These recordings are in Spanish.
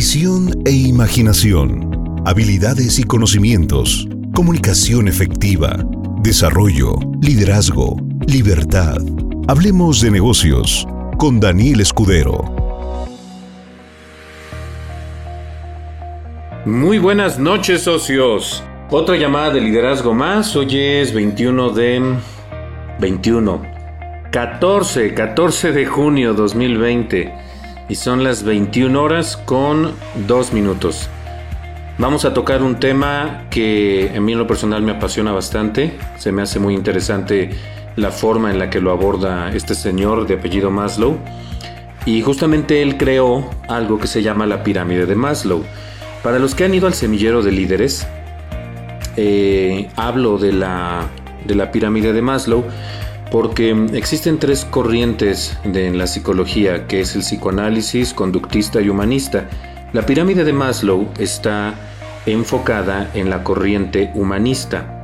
visión e imaginación, habilidades y conocimientos, comunicación efectiva, desarrollo, liderazgo, libertad. Hablemos de negocios con Daniel Escudero. Muy buenas noches socios. Otra llamada de liderazgo más. Hoy es 21 de... 21. 14, 14 de junio 2020. Y son las 21 horas con 2 minutos. Vamos a tocar un tema que a mí en lo personal me apasiona bastante. Se me hace muy interesante la forma en la que lo aborda este señor de apellido Maslow. Y justamente él creó algo que se llama la pirámide de Maslow. Para los que han ido al semillero de líderes, eh, hablo de la, de la pirámide de Maslow porque existen tres corrientes de, en la psicología, que es el psicoanálisis, conductista y humanista. La pirámide de Maslow está enfocada en la corriente humanista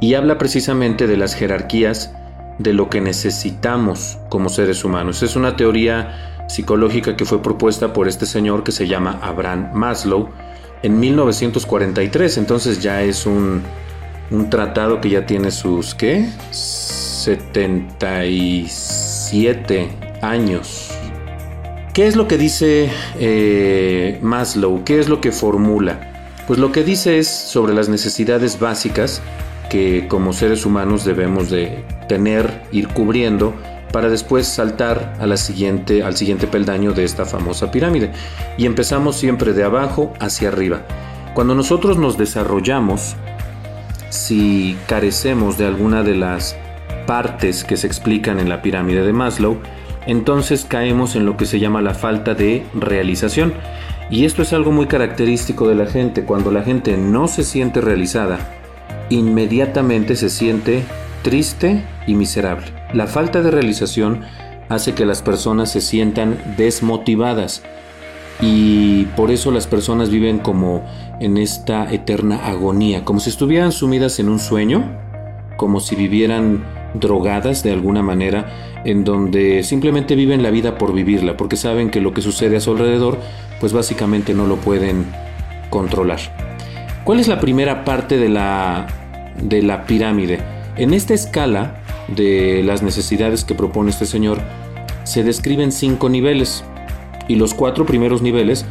y habla precisamente de las jerarquías de lo que necesitamos como seres humanos. Es una teoría psicológica que fue propuesta por este señor que se llama Abraham Maslow en 1943, entonces ya es un, tratado que ya tiene sus, ¿qué? 77 años. ¿Qué es lo que dice eh, Maslow? ¿Qué es lo que formula? Pues lo que dice es sobre las necesidades básicas que como seres humanos debemos de tener, ir cubriendo para después saltar a la siguiente, al siguiente peldaño de esta famosa pirámide. Y empezamos siempre de abajo hacia arriba. Cuando nosotros nos desarrollamos, si carecemos de alguna de las partes que se explican en la pirámide de Maslow, entonces caemos en lo que se llama la falta de realización. Y esto es algo muy característico de la gente. Cuando la gente no se siente realizada, inmediatamente se siente triste y miserable. La falta de realización hace que las personas se sientan desmotivadas y por eso las personas viven como en esta eterna agonía, como si estuvieran sumidas en un sueño, como si vivieran drogadas de alguna manera, en donde simplemente viven la vida por vivirla, porque saben que lo que sucede a su alrededor pues básicamente no lo pueden controlar. ¿Cuál es la primera parte de la, de la pirámide? En esta escala de las necesidades que propone este señor, se describen cinco niveles y los cuatro primeros niveles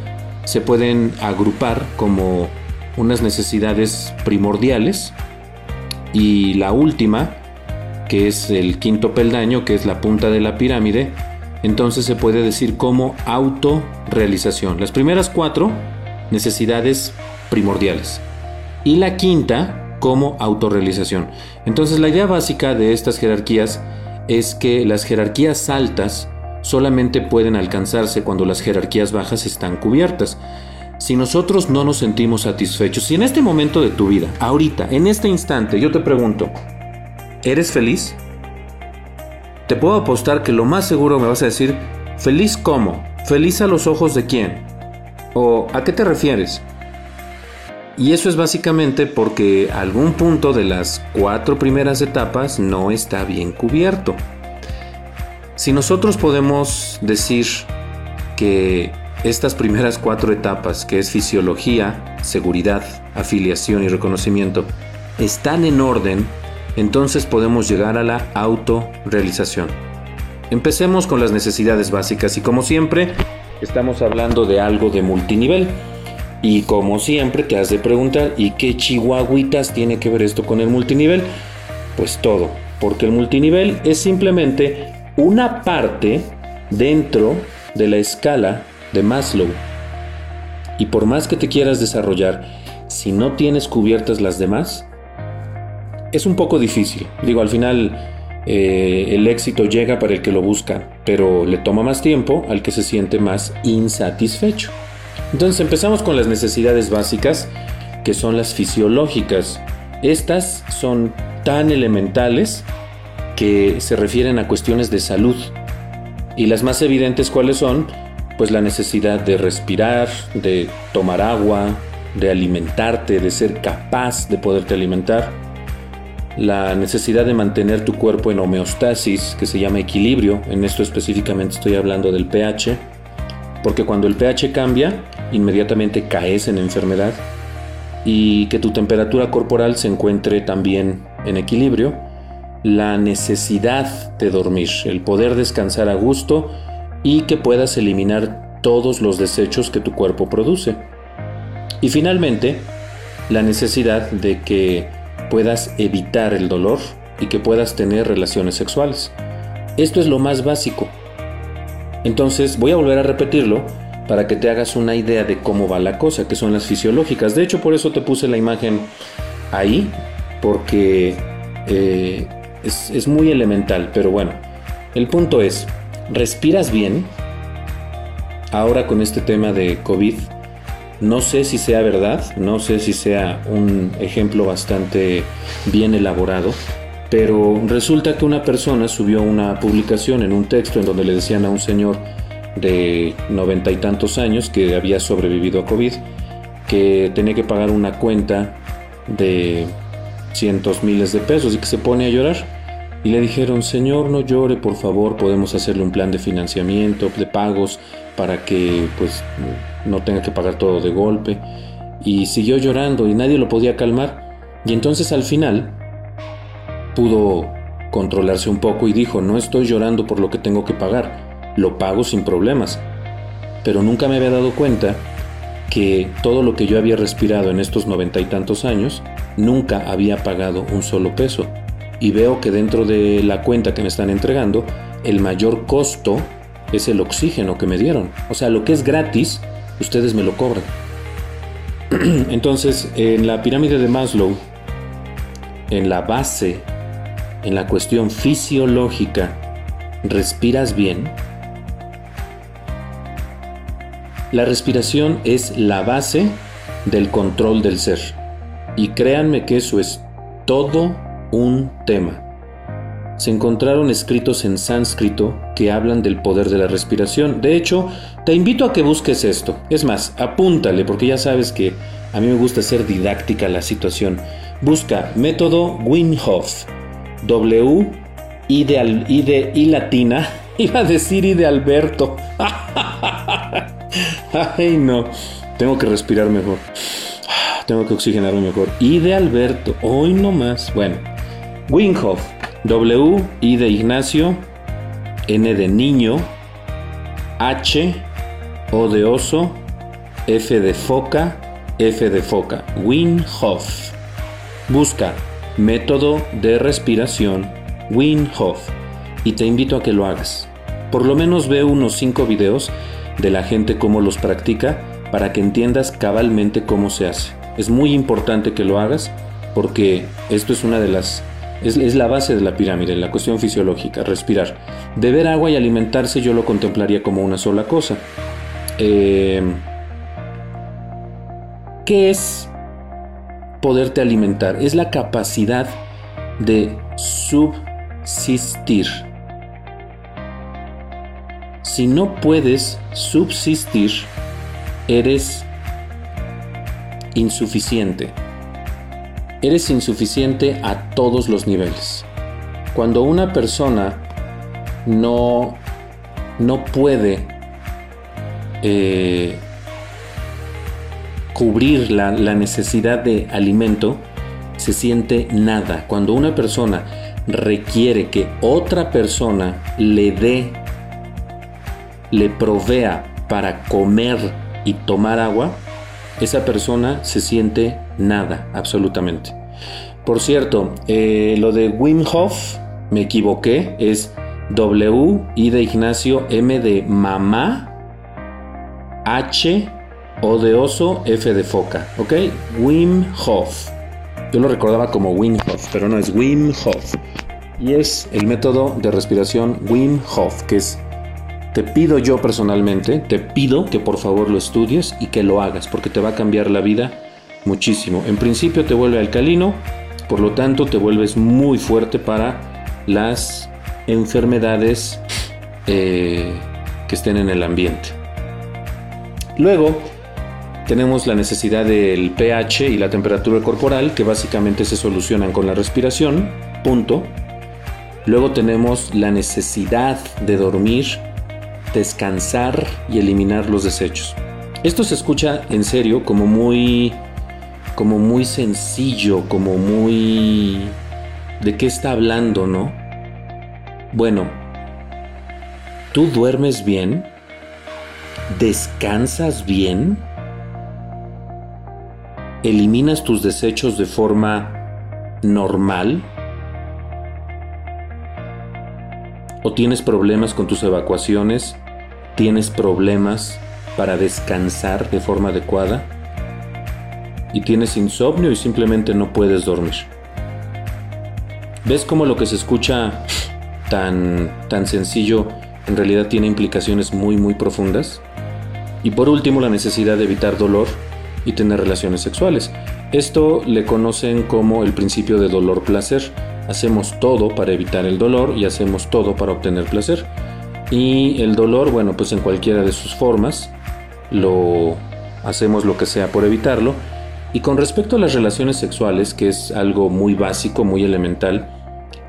se pueden agrupar como unas necesidades primordiales y la última, que es el quinto peldaño, que es la punta de la pirámide, entonces se puede decir como autorrealización. Las primeras cuatro, necesidades primordiales. Y la quinta, como autorrealización. Entonces la idea básica de estas jerarquías es que las jerarquías altas solamente pueden alcanzarse cuando las jerarquías bajas están cubiertas. Si nosotros no nos sentimos satisfechos, si en este momento de tu vida, ahorita, en este instante, yo te pregunto, ¿eres feliz? Te puedo apostar que lo más seguro me vas a decir, ¿feliz cómo? ¿Feliz a los ojos de quién? ¿O a qué te refieres? Y eso es básicamente porque algún punto de las cuatro primeras etapas no está bien cubierto. Si nosotros podemos decir que estas primeras cuatro etapas, que es fisiología, seguridad, afiliación y reconocimiento, están en orden, entonces podemos llegar a la autorrealización. Empecemos con las necesidades básicas y como siempre, estamos hablando de algo de multinivel. Y como siempre te has de preguntar, ¿y qué chihuahuitas tiene que ver esto con el multinivel? Pues todo, porque el multinivel es simplemente una parte dentro de la escala de Maslow. Y por más que te quieras desarrollar, si no tienes cubiertas las demás, es un poco difícil. Digo, al final eh, el éxito llega para el que lo busca, pero le toma más tiempo al que se siente más insatisfecho. Entonces empezamos con las necesidades básicas, que son las fisiológicas. Estas son tan elementales que se refieren a cuestiones de salud. Y las más evidentes cuáles son? Pues la necesidad de respirar, de tomar agua, de alimentarte, de ser capaz de poderte alimentar la necesidad de mantener tu cuerpo en homeostasis, que se llama equilibrio, en esto específicamente estoy hablando del pH, porque cuando el pH cambia, inmediatamente caes en enfermedad y que tu temperatura corporal se encuentre también en equilibrio, la necesidad de dormir, el poder descansar a gusto y que puedas eliminar todos los desechos que tu cuerpo produce. Y finalmente, la necesidad de que puedas evitar el dolor y que puedas tener relaciones sexuales. Esto es lo más básico. Entonces voy a volver a repetirlo para que te hagas una idea de cómo va la cosa, que son las fisiológicas. De hecho, por eso te puse la imagen ahí, porque eh, es, es muy elemental. Pero bueno, el punto es, ¿respiras bien? Ahora con este tema de COVID, no sé si sea verdad, no sé si sea un ejemplo bastante bien elaborado, pero resulta que una persona subió una publicación en un texto en donde le decían a un señor, de noventa y tantos años que había sobrevivido a COVID, que tenía que pagar una cuenta de cientos miles de pesos y que se pone a llorar. Y le dijeron, Señor, no llore, por favor, podemos hacerle un plan de financiamiento, de pagos, para que pues no tenga que pagar todo de golpe. Y siguió llorando y nadie lo podía calmar. Y entonces al final pudo controlarse un poco y dijo, no estoy llorando por lo que tengo que pagar, lo pago sin problemas. Pero nunca me había dado cuenta que todo lo que yo había respirado en estos noventa y tantos años, nunca había pagado un solo peso. Y veo que dentro de la cuenta que me están entregando, el mayor costo es el oxígeno que me dieron. O sea, lo que es gratis, ustedes me lo cobran. Entonces, en la pirámide de Maslow, en la base, en la cuestión fisiológica, ¿respiras bien? La respiración es la base del control del ser. Y créanme que eso es todo un tema. Se encontraron escritos en sánscrito que hablan del poder de la respiración. De hecho, te invito a que busques esto. Es más, apúntale porque ya sabes que a mí me gusta ser didáctica la situación. Busca método Wim Hof. W I de, I de I latina. Iba a decir I de Alberto. Ay, no. Tengo que respirar mejor. Tengo que oxigenarme mejor. Y de Alberto. Hoy no más. Bueno. Winghoff. W. I de Ignacio. N de niño. H. O de oso. F de foca. F de foca. Winghoff. Busca método de respiración Winghoff y te invito a que lo hagas. Por lo menos ve unos 5 videos de la gente cómo los practica para que entiendas cabalmente cómo se hace. Es muy importante que lo hagas porque esto es una de las es, la base de la pirámide, la cuestión fisiológica, respirar. Beber agua y alimentarse yo lo contemplaría como una sola cosa. Eh, ¿Qué es poderte alimentar? Es la capacidad de subsistir si no puedes subsistir, eres insuficiente. Eres insuficiente a todos los niveles. Cuando una persona no, no puede eh, cubrir la, la necesidad de alimento, se siente nada. Cuando una persona requiere que otra persona le dé le provea para comer y tomar agua, esa persona se siente nada, absolutamente. Por cierto, eh, lo de Wim Hof, me equivoqué, es W, I de Ignacio, M de mamá, H, O de oso, F de foca, ¿ok? Wim Hof. Yo lo recordaba como Wim Hof, pero no es Wim Hof. Y es el método de respiración Wim Hof, que es te pido yo personalmente, te pido que por favor lo estudies y que lo hagas, porque te va a cambiar la vida muchísimo. En principio te vuelve alcalino, por lo tanto te vuelves muy fuerte para las enfermedades eh, que estén en el ambiente. Luego tenemos la necesidad del pH y la temperatura corporal, que básicamente se solucionan con la respiración, punto. Luego tenemos la necesidad de dormir, descansar y eliminar los desechos. Esto se escucha en serio como muy como muy sencillo, como muy de qué está hablando, ¿no? Bueno, ¿tú duermes bien? ¿Descansas bien? ¿Eliminas tus desechos de forma normal? ¿O tienes problemas con tus evacuaciones? ¿Tienes problemas para descansar de forma adecuada? ¿Y tienes insomnio y simplemente no puedes dormir? ¿Ves cómo lo que se escucha tan, tan sencillo en realidad tiene implicaciones muy muy profundas? Y por último, la necesidad de evitar dolor y tener relaciones sexuales. Esto le conocen como el principio de dolor-placer. Hacemos todo para evitar el dolor y hacemos todo para obtener placer. Y el dolor, bueno, pues en cualquiera de sus formas, lo hacemos lo que sea por evitarlo. Y con respecto a las relaciones sexuales, que es algo muy básico, muy elemental,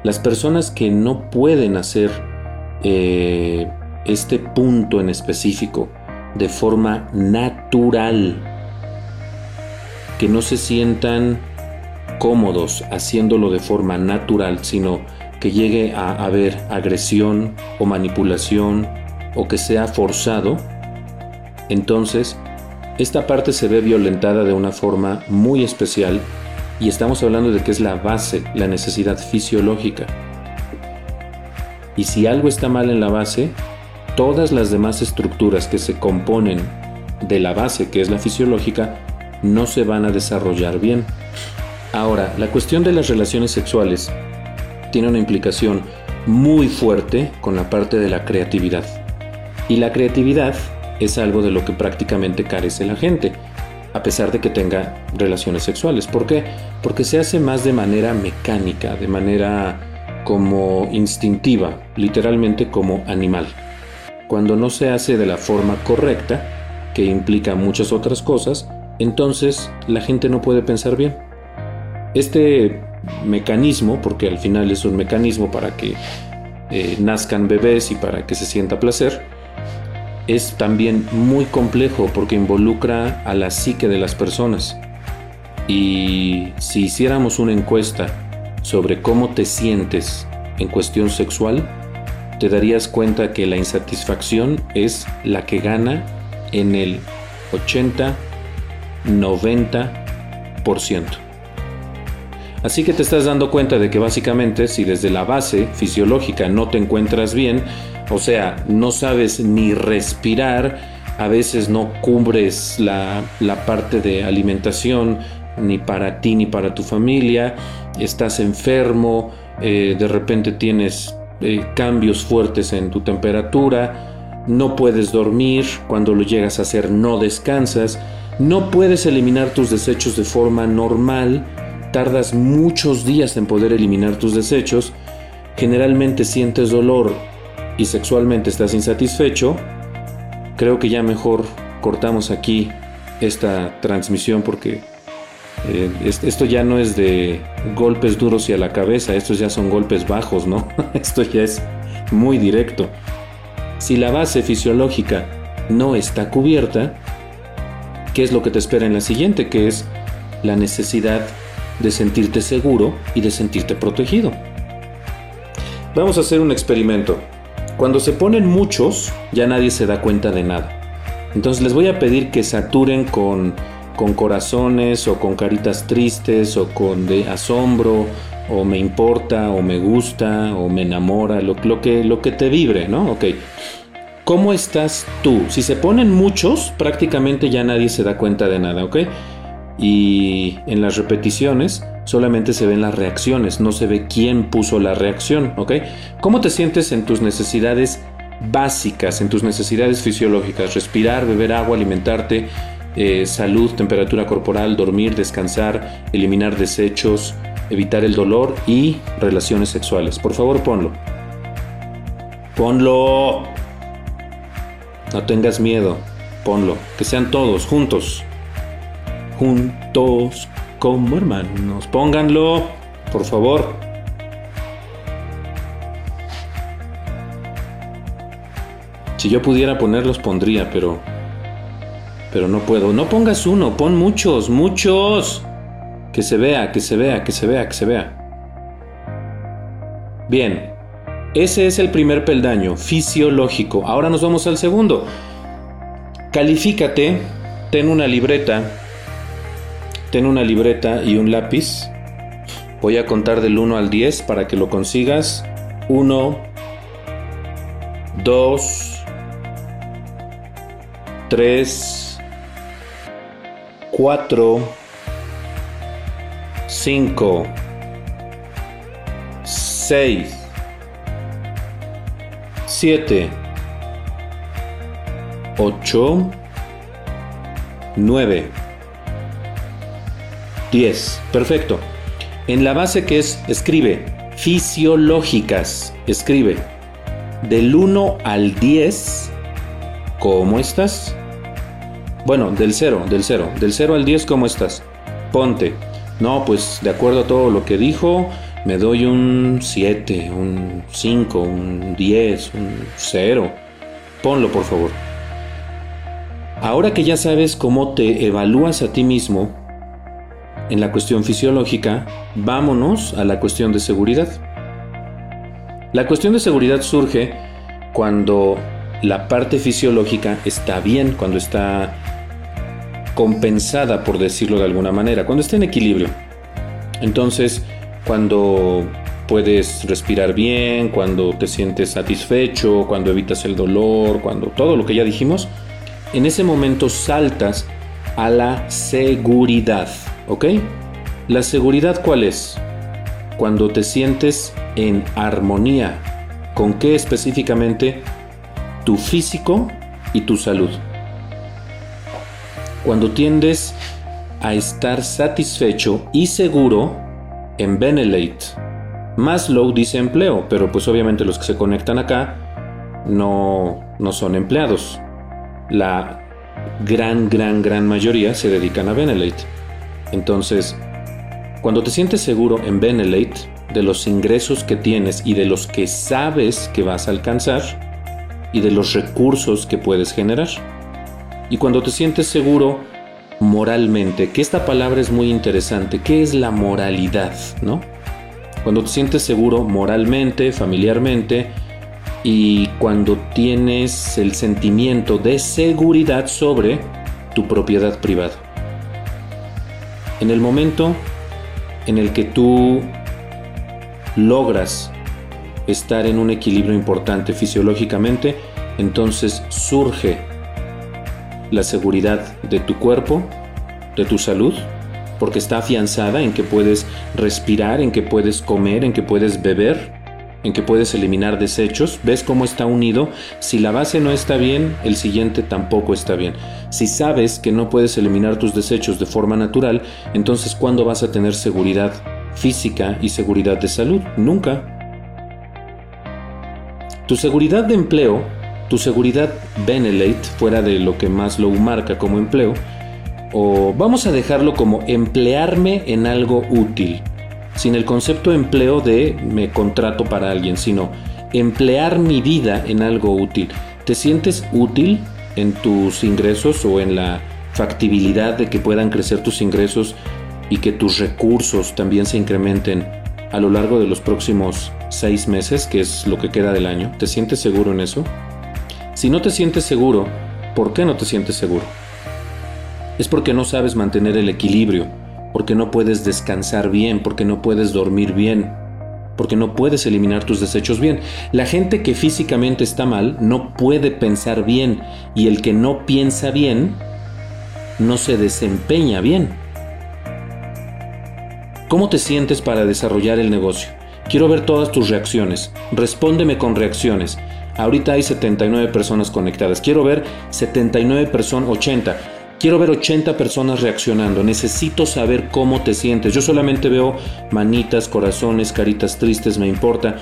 las personas que no pueden hacer eh, este punto en específico de forma natural, que no se sientan cómodos haciéndolo de forma natural, sino que llegue a haber agresión o manipulación o que sea forzado, entonces esta parte se ve violentada de una forma muy especial y estamos hablando de que es la base, la necesidad fisiológica. Y si algo está mal en la base, todas las demás estructuras que se componen de la base, que es la fisiológica, no se van a desarrollar bien. Ahora, la cuestión de las relaciones sexuales tiene una implicación muy fuerte con la parte de la creatividad. Y la creatividad es algo de lo que prácticamente carece la gente, a pesar de que tenga relaciones sexuales. ¿Por qué? Porque se hace más de manera mecánica, de manera como instintiva, literalmente como animal. Cuando no se hace de la forma correcta, que implica muchas otras cosas, entonces la gente no puede pensar bien. Este mecanismo, porque al final es un mecanismo para que eh, nazcan bebés y para que se sienta placer, es también muy complejo porque involucra a la psique de las personas. Y si hiciéramos una encuesta sobre cómo te sientes en cuestión sexual, te darías cuenta que la insatisfacción es la que gana en el 80 90%. Así que te estás dando cuenta de que básicamente si desde la base fisiológica no te encuentras bien, o sea, no sabes ni respirar, a veces no cubres la, parte de alimentación ni para ti ni para tu familia, estás enfermo, eh, de repente tienes eh, cambios fuertes en tu temperatura, no puedes dormir, cuando lo llegas a hacer no descansas, no puedes eliminar tus desechos de forma normal, tardas muchos días en poder eliminar tus desechos, generalmente sientes dolor y sexualmente estás insatisfecho, creo que ya mejor cortamos aquí esta transmisión porque eh, esto ya no es de golpes duros y a la cabeza, estos ya son golpes bajos, ¿no? esto ya es muy directo. Si la base fisiológica no está cubierta, qué es lo que te espera en la siguiente, que es la necesidad de sentirte seguro y de sentirte protegido. Vamos a hacer un experimento. Cuando se ponen muchos, ya nadie se da cuenta de nada. Entonces les voy a pedir que saturen con, con corazones o con caritas tristes o con de asombro o me importa o me gusta o me enamora, lo, que, lo que te vibre, ¿no? Ok. ¿Cómo estás tú? Si se ponen muchos, prácticamente ya nadie se da cuenta de nada, ¿ok? Y en las repeticiones solamente se ven las reacciones, no se ve quién puso la reacción, ¿ok? ¿Cómo te sientes en tus necesidades básicas, en tus necesidades fisiológicas? Respirar, beber agua, alimentarte, eh, salud, temperatura corporal, dormir, descansar, eliminar desechos, evitar el dolor y relaciones sexuales. Por favor, ponlo. Ponlo. No tengas miedo, ponlo, que sean todos juntos. Juntos como hermanos. Pónganlo, por favor. Si yo pudiera ponerlos, pondría, pero. Pero no puedo. No pongas uno, pon muchos, muchos. Que se vea, que se vea, que se vea, que se vea. Bien, ese es el primer peldaño, fisiológico. Ahora nos vamos al segundo. Califícate, ten una libreta, ten una libreta y un lápiz. Voy a contar del 1 al 10 para que lo consigas. 1, 2, 3, 4, 5, 6, 7, 8, 9, 10. Perfecto. En la base que es, escribe, fisiológicas, escribe, del 1 al 10, ¿cómo estás? Bueno, del 0, del 0, del 0 al 10, ¿cómo estás? Ponte. No, pues de acuerdo a todo lo que dijo, me doy un 7, un 5, un 10, un 0. Ponlo, por favor. Ahora que ya sabes cómo te evalúas a ti mismo en la cuestión fisiológica, vámonos a la cuestión de seguridad. La cuestión de seguridad surge cuando la parte fisiológica está bien, cuando está compensada, por decirlo de alguna manera, cuando está en equilibrio. Entonces, cuando puedes respirar bien, cuando te sientes satisfecho, cuando evitas el dolor, cuando todo lo que ya dijimos, en ese momento saltas a la seguridad, ¿ok? La seguridad cuál es? Cuando te sientes en armonía. ¿Con qué específicamente? Tu físico y tu salud. Cuando tiendes a estar satisfecho y seguro en Benelate. Maslow dice empleo, pero pues obviamente los que se conectan acá no, no son empleados. La gran, gran, gran mayoría se dedican a Benelate. Entonces, cuando te sientes seguro en Benelate de los ingresos que tienes y de los que sabes que vas a alcanzar y de los recursos que puedes generar. Y cuando te sientes seguro moralmente, que esta palabra es muy interesante, ¿qué es la moralidad? ¿No? Cuando te sientes seguro moralmente, familiarmente, y cuando tienes el sentimiento de seguridad sobre tu propiedad privada. En el momento en el que tú logras estar en un equilibrio importante fisiológicamente, entonces surge la seguridad de tu cuerpo, de tu salud, porque está afianzada en que puedes respirar, en que puedes comer, en que puedes beber, en que puedes eliminar desechos. ¿Ves cómo está unido? Si la base no está bien, el siguiente tampoco está bien. Si sabes que no puedes eliminar tus desechos de forma natural, entonces ¿cuándo vas a tener seguridad física y seguridad de salud? Nunca. Tu seguridad de empleo tu seguridad Benelate, fuera de lo que más lo marca como empleo, o vamos a dejarlo como emplearme en algo útil, sin el concepto empleo de me contrato para alguien, sino emplear mi vida en algo útil. ¿Te sientes útil en tus ingresos o en la factibilidad de que puedan crecer tus ingresos y que tus recursos también se incrementen a lo largo de los próximos seis meses, que es lo que queda del año? ¿Te sientes seguro en eso? Si no te sientes seguro, ¿por qué no te sientes seguro? Es porque no sabes mantener el equilibrio, porque no puedes descansar bien, porque no puedes dormir bien, porque no puedes eliminar tus desechos bien. La gente que físicamente está mal no puede pensar bien y el que no piensa bien no se desempeña bien. ¿Cómo te sientes para desarrollar el negocio? Quiero ver todas tus reacciones. Respóndeme con reacciones. Ahorita hay 79 personas conectadas. Quiero ver 79 personas, 80. Quiero ver 80 personas reaccionando. Necesito saber cómo te sientes. Yo solamente veo manitas, corazones, caritas tristes, me importa.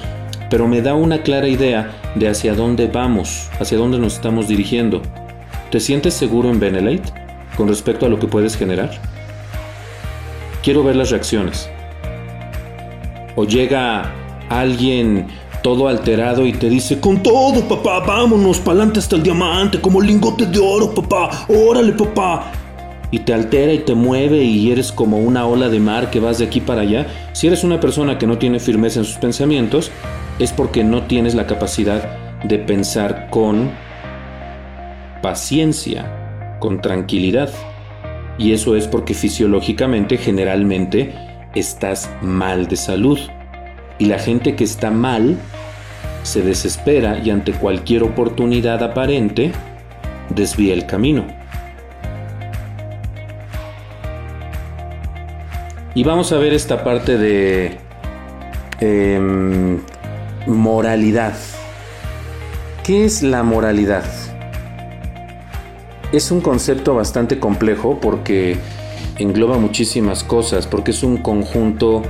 Pero me da una clara idea de hacia dónde vamos, hacia dónde nos estamos dirigiendo. ¿Te sientes seguro en Benelate con respecto a lo que puedes generar? Quiero ver las reacciones. O llega alguien todo alterado y te dice, con todo, papá, vámonos, pa'lante hasta el diamante, como lingote de oro, papá, órale, papá. Y te altera y te mueve y eres como una ola de mar que vas de aquí para allá. Si eres una persona que no tiene firmeza en sus pensamientos, es porque no tienes la capacidad de pensar con paciencia, con tranquilidad. Y eso es porque fisiológicamente generalmente estás mal de salud. Y la gente que está mal se desespera y ante cualquier oportunidad aparente desvía el camino. Y vamos a ver esta parte de em, moralidad. ¿Qué es la moralidad? Es un concepto bastante complejo porque engloba muchísimas cosas, porque es un conjunto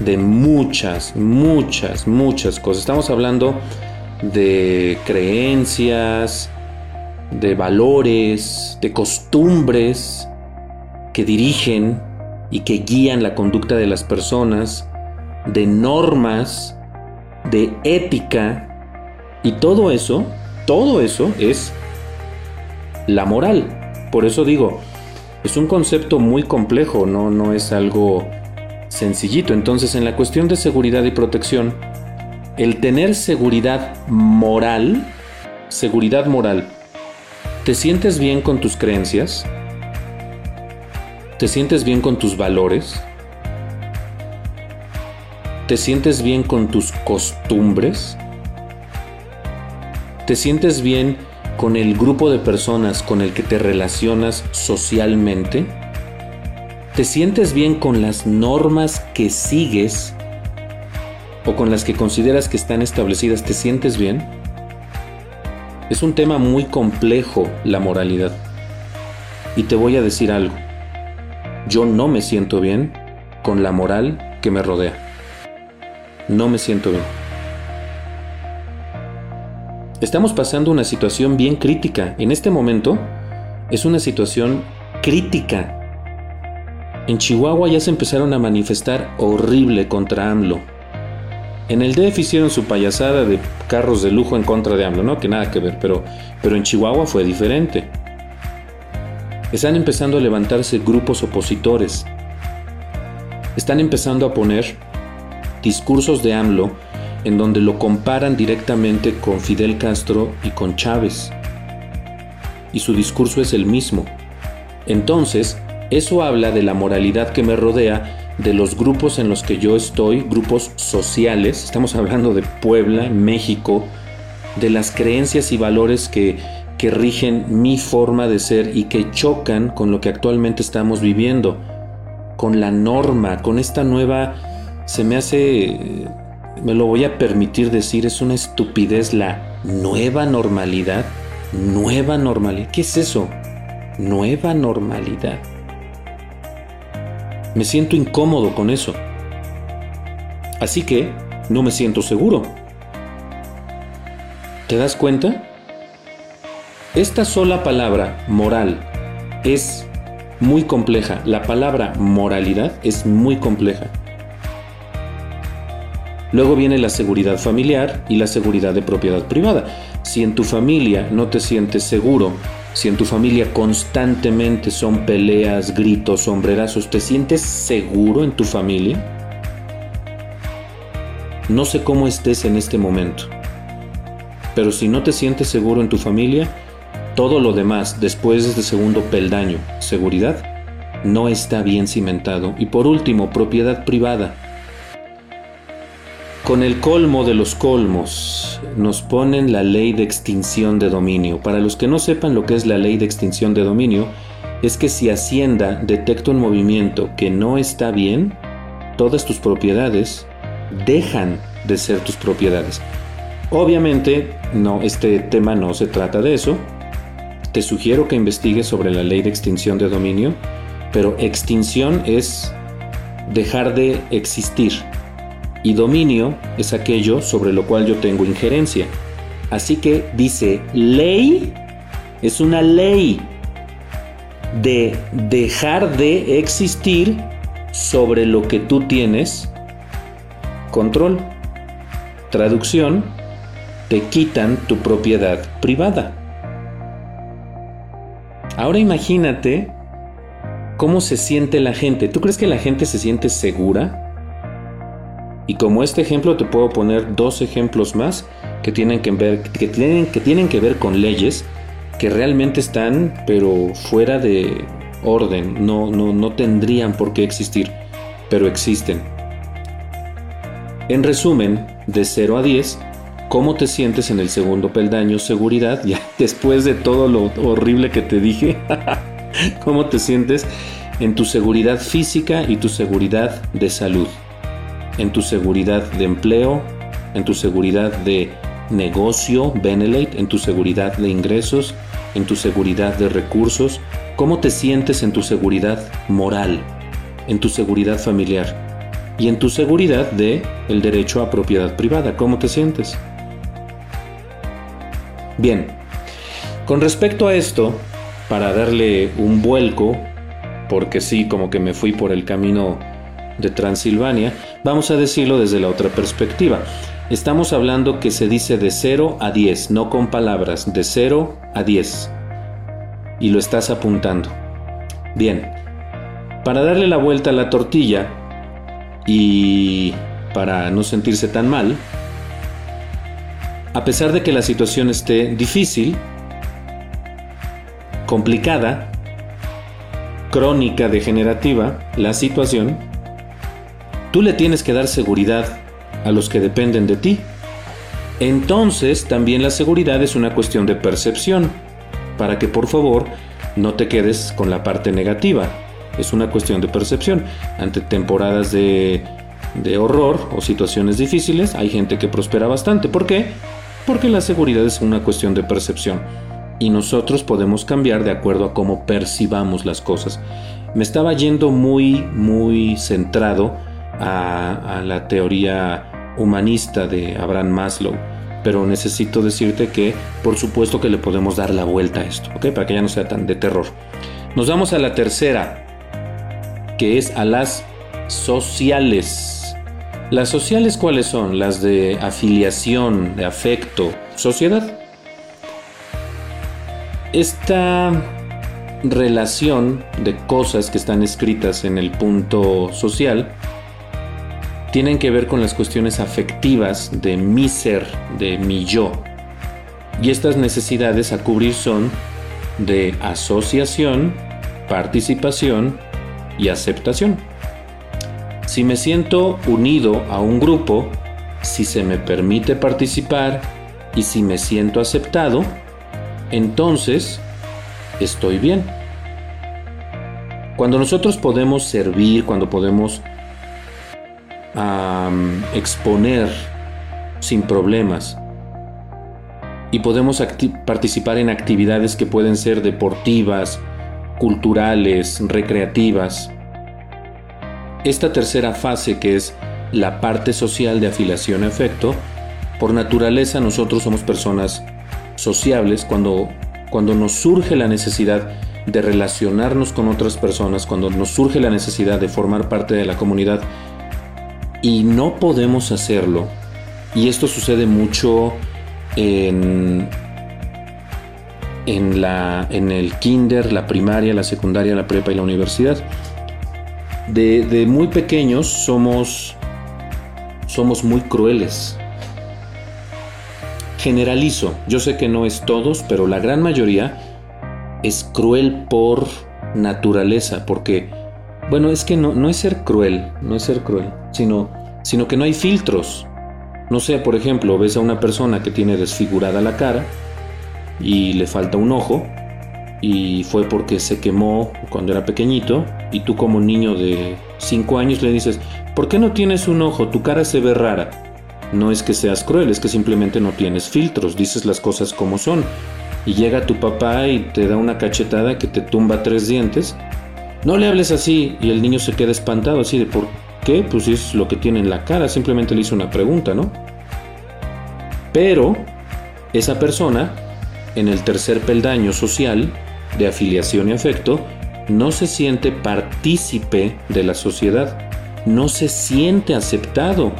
de muchas, muchas, muchas cosas. Estamos hablando de creencias, de valores, de costumbres que dirigen y que guían la conducta de las personas, de normas, de ética, y todo eso, todo eso es la moral. Por eso digo, es un concepto muy complejo, no, no es algo sencillito. Entonces, en la cuestión de seguridad y protección, el tener seguridad moral, seguridad moral, ¿te sientes bien con tus creencias? ¿Te sientes bien con tus valores? ¿Te sientes bien con tus costumbres? ¿Te sientes bien con el grupo de personas con el que te relacionas socialmente? ¿Te sientes bien con las normas que sigues o con las que consideras que están establecidas? ¿Te sientes bien? Es un tema muy complejo la moralidad. Y te voy a decir algo. Yo no me siento bien con la moral que me rodea. No me siento bien. Estamos pasando una situación bien crítica. En este momento es una situación crítica en Chihuahua ya se empezaron a manifestar horrible contra AMLO. En el DF hicieron su payasada de carros de lujo en contra de AMLO, no que nada que ver, pero, pero en Chihuahua fue diferente. Están empezando a levantarse grupos opositores. Están empezando a poner discursos de AMLO en donde lo comparan directamente con Fidel Castro y con Chávez. Y su discurso es el mismo. Entonces, eso habla de la moralidad que me rodea, de los grupos en los que yo estoy, grupos sociales, estamos hablando de Puebla, México, de las creencias y valores que, que rigen mi forma de ser y que chocan con lo que actualmente estamos viviendo, con la norma, con esta nueva, se me hace, me lo voy a permitir decir, es una estupidez la nueva normalidad, nueva normalidad, ¿qué es eso? Nueva normalidad. Me siento incómodo con eso. Así que no me siento seguro. ¿Te das cuenta? Esta sola palabra, moral, es muy compleja. La palabra moralidad es muy compleja. Luego viene la seguridad familiar y la seguridad de propiedad privada. Si en tu familia no te sientes seguro si en tu familia constantemente son peleas, gritos, sombrerazos, ¿te sientes seguro en tu familia? No sé cómo estés en este momento, pero si no te sientes seguro en tu familia, todo lo demás después de este segundo peldaño, seguridad, no está bien cimentado. Y por último, propiedad privada. Con el colmo de los colmos nos ponen la ley de extinción de dominio. Para los que no sepan lo que es la ley de extinción de dominio, es que si Hacienda detecta un movimiento que no está bien, todas tus propiedades dejan de ser tus propiedades. Obviamente, no, este tema no se trata de eso. Te sugiero que investigues sobre la ley de extinción de dominio, pero extinción es dejar de existir y dominio es aquello sobre lo cual yo tengo injerencia. Así que dice, ley es una ley de dejar de existir sobre lo que tú tienes control. Traducción, te quitan tu propiedad privada. Ahora imagínate cómo se siente la gente. ¿Tú crees que la gente se siente segura? Y como este ejemplo te puedo poner dos ejemplos más que tienen que ver, que tienen, que tienen que ver con leyes que realmente están pero fuera de orden, no, no, no tendrían por qué existir, pero existen. En resumen, de 0 a 10, ¿cómo te sientes en el segundo peldaño seguridad? Ya después de todo lo horrible que te dije, ¿cómo te sientes en tu seguridad física y tu seguridad de salud? En tu seguridad de empleo, en tu seguridad de negocio, Benelate, en tu seguridad de ingresos, en tu seguridad de recursos, cómo te sientes en tu seguridad moral, en tu seguridad familiar y en tu seguridad de el derecho a propiedad privada, cómo te sientes. Bien, con respecto a esto, para darle un vuelco, porque sí, como que me fui por el camino de Transilvania, vamos a decirlo desde la otra perspectiva. Estamos hablando que se dice de 0 a 10, no con palabras, de 0 a 10. Y lo estás apuntando. Bien, para darle la vuelta a la tortilla y para no sentirse tan mal, a pesar de que la situación esté difícil, complicada, crónica, degenerativa, la situación, tú le tienes que dar seguridad a los que dependen de ti. Entonces también la seguridad es una cuestión de percepción, para que por favor no te quedes con la parte negativa. Es una cuestión de percepción. Ante temporadas de, de horror o situaciones difíciles hay gente que prospera bastante. ¿Por qué? Porque la seguridad es una cuestión de percepción. Y nosotros podemos cambiar de acuerdo a cómo percibamos las cosas. Me estaba yendo muy, muy centrado a, la teoría humanista de Abraham Maslow, pero necesito decirte que por supuesto que le podemos dar la vuelta a esto, ¿ok? Para que ya no sea tan de terror. Nos vamos a la tercera, que es a las sociales. ¿Las sociales cuáles son? Las de afiliación, de afecto, sociedad. Esta relación de cosas que están escritas en el punto social tienen que ver con las cuestiones afectivas de mi ser, de mi yo. Y estas necesidades a cubrir son de asociación, participación y aceptación. Si me siento unido a un grupo, si se me permite participar y si me siento aceptado, entonces estoy bien. Cuando nosotros podemos servir, cuando podemos a exponer sin problemas y podemos participar en actividades que pueden ser deportivas, culturales, recreativas. Esta tercera fase que es la parte social de afiliación a efecto, por naturaleza nosotros somos personas sociables cuando, cuando nos surge la necesidad de relacionarnos con otras personas, cuando nos surge la necesidad de formar parte de la comunidad, y no podemos hacerlo. Y esto sucede mucho en, en, la, en el kinder, la primaria, la secundaria, la prepa y la universidad. De, de muy pequeños somos, somos muy crueles. Generalizo, yo sé que no es todos, pero la gran mayoría es cruel por naturaleza, porque bueno, es que no, no es ser cruel, no es ser cruel, sino, sino que no hay filtros. No sé, por ejemplo, ves a una persona que tiene desfigurada la cara y le falta un ojo y fue porque se quemó cuando era pequeñito y tú como niño de 5 años le dices, ¿por qué no tienes un ojo? Tu cara se ve rara. No es que seas cruel, es que simplemente no tienes filtros, dices las cosas como son. Y llega tu papá y te da una cachetada que te tumba tres dientes no le hables así y el niño se queda espantado así de por qué, pues es lo que tiene en la cara, simplemente le hizo una pregunta, ¿no? Pero esa persona, en el tercer peldaño social de afiliación y afecto, no se siente partícipe de la sociedad, no se siente aceptado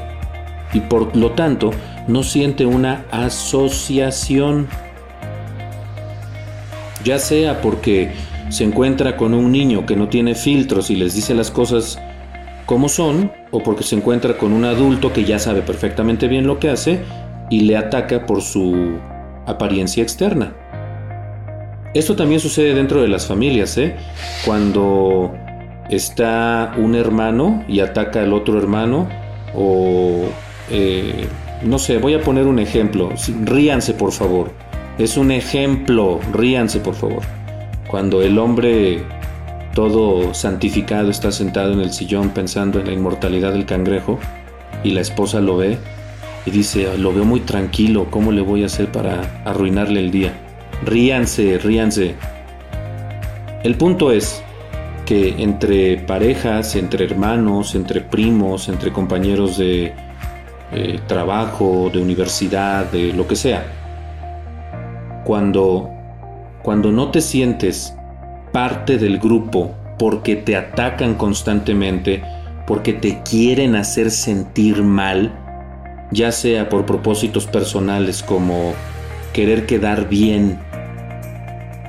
y por lo tanto no siente una asociación. Ya sea porque se encuentra con un niño que no tiene filtros y les dice las cosas como son, o porque se encuentra con un adulto que ya sabe perfectamente bien lo que hace y le ataca por su apariencia externa. Esto también sucede dentro de las familias, ¿eh? Cuando está un hermano y ataca al otro hermano, o eh, no sé, voy a poner un ejemplo. Ríanse, por favor. Es un ejemplo, ríanse, por favor. Cuando el hombre todo santificado está sentado en el sillón pensando en la inmortalidad del cangrejo y la esposa lo ve y dice, lo veo muy tranquilo, ¿cómo le voy a hacer para arruinarle el día? Ríanse, ríanse. El punto es que entre parejas, entre hermanos, entre primos, entre compañeros de eh, trabajo, de universidad, de lo que sea, cuando, cuando no te sientes parte del grupo porque te atacan constantemente, porque te quieren hacer sentir mal, ya sea por propósitos personales como querer quedar bien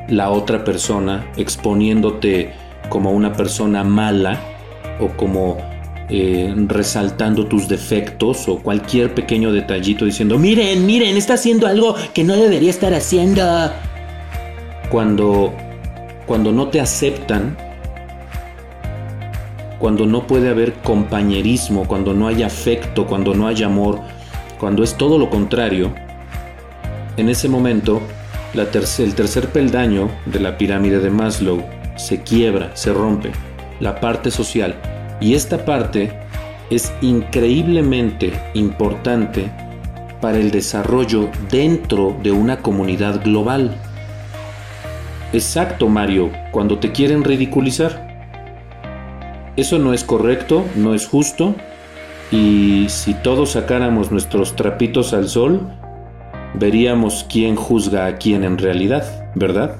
la otra persona, exponiéndote como una persona mala o como eh, resaltando tus defectos o cualquier pequeño detallito diciendo, miren, miren, está haciendo algo que no debería estar haciendo. Cuando, cuando no te aceptan, cuando no puede haber compañerismo, cuando no hay afecto, cuando no hay amor, cuando es todo lo contrario, en ese momento el tercer peldaño de la pirámide de Maslow se quiebra, se rompe, la parte social. Y esta parte es increíblemente importante para el desarrollo dentro de una comunidad global. Exacto, Mario, cuando te quieren ridiculizar. Eso no es correcto, no es justo, y si todos sacáramos nuestros trapitos al sol, veríamos quién juzga a quién en realidad, ¿verdad?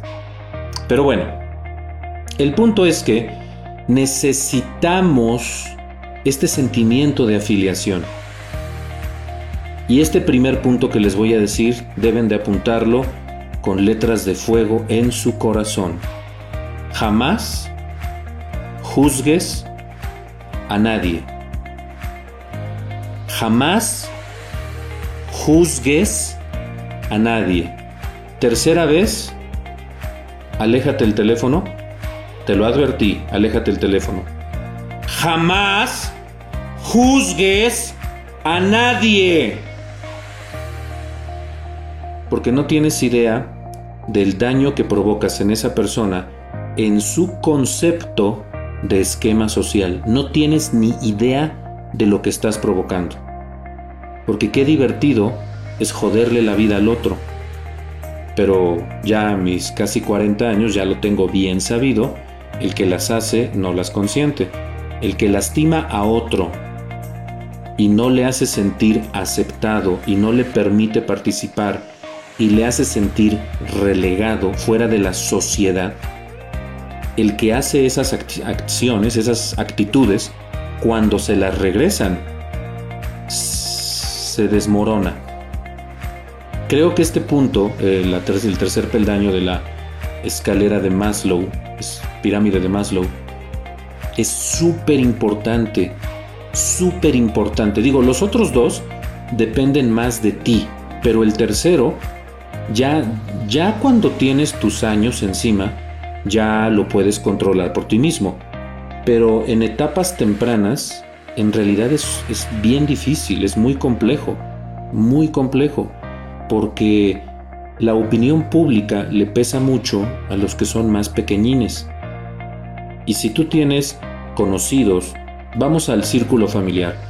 Pero bueno, el punto es que necesitamos este sentimiento de afiliación. Y este primer punto que les voy a decir deben de apuntarlo con letras de fuego en su corazón. Jamás juzgues a nadie. Jamás juzgues a nadie. Tercera vez, aléjate el teléfono. Te lo advertí, aléjate el teléfono. Jamás juzgues a nadie. Porque no tienes idea del daño que provocas en esa persona en su concepto de esquema social. No tienes ni idea de lo que estás provocando. Porque qué divertido es joderle la vida al otro. Pero ya a mis casi 40 años ya lo tengo bien sabido, el que las hace no las consiente. El que lastima a otro y no le hace sentir aceptado y no le permite participar y le hace sentir relegado fuera de la sociedad, el que hace esas acciones, esas actitudes, cuando se las regresan, se desmorona. Creo que este punto, eh, el tercer peldaño de la escalera de Maslow, pirámide de Maslow, es súper importante, súper importante. Digo, los otros dos dependen más de ti, pero el tercero, ya, ya cuando tienes tus años encima, ya lo puedes controlar por ti mismo. Pero en etapas tempranas, en realidad es, es bien difícil, es muy complejo, muy complejo porque la opinión pública le pesa mucho a los que son más pequeñines. Y si tú tienes conocidos, vamos al círculo familiar.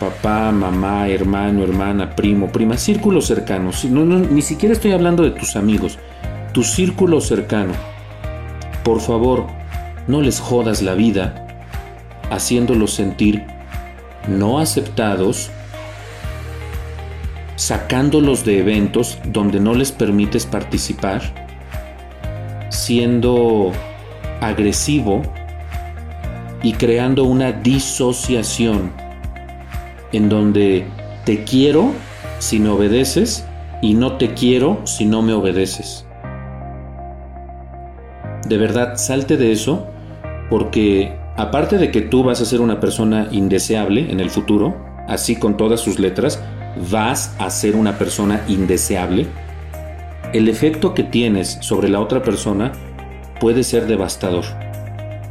Papá, mamá, hermano, hermana, primo, prima, círculo cercano. No, ni siquiera estoy hablando de tus amigos, tu círculo cercano. Por favor, no les jodas la vida haciéndolos sentir no aceptados sacándolos de eventos donde no les permites participar, siendo agresivo y creando una disociación en donde te quiero si me obedeces y no te quiero si no me obedeces. De verdad, salte de eso porque aparte de que tú vas a ser una persona indeseable en el futuro, así con todas sus letras, vas a ser una persona indeseable, el efecto que tienes sobre la otra persona puede ser devastador.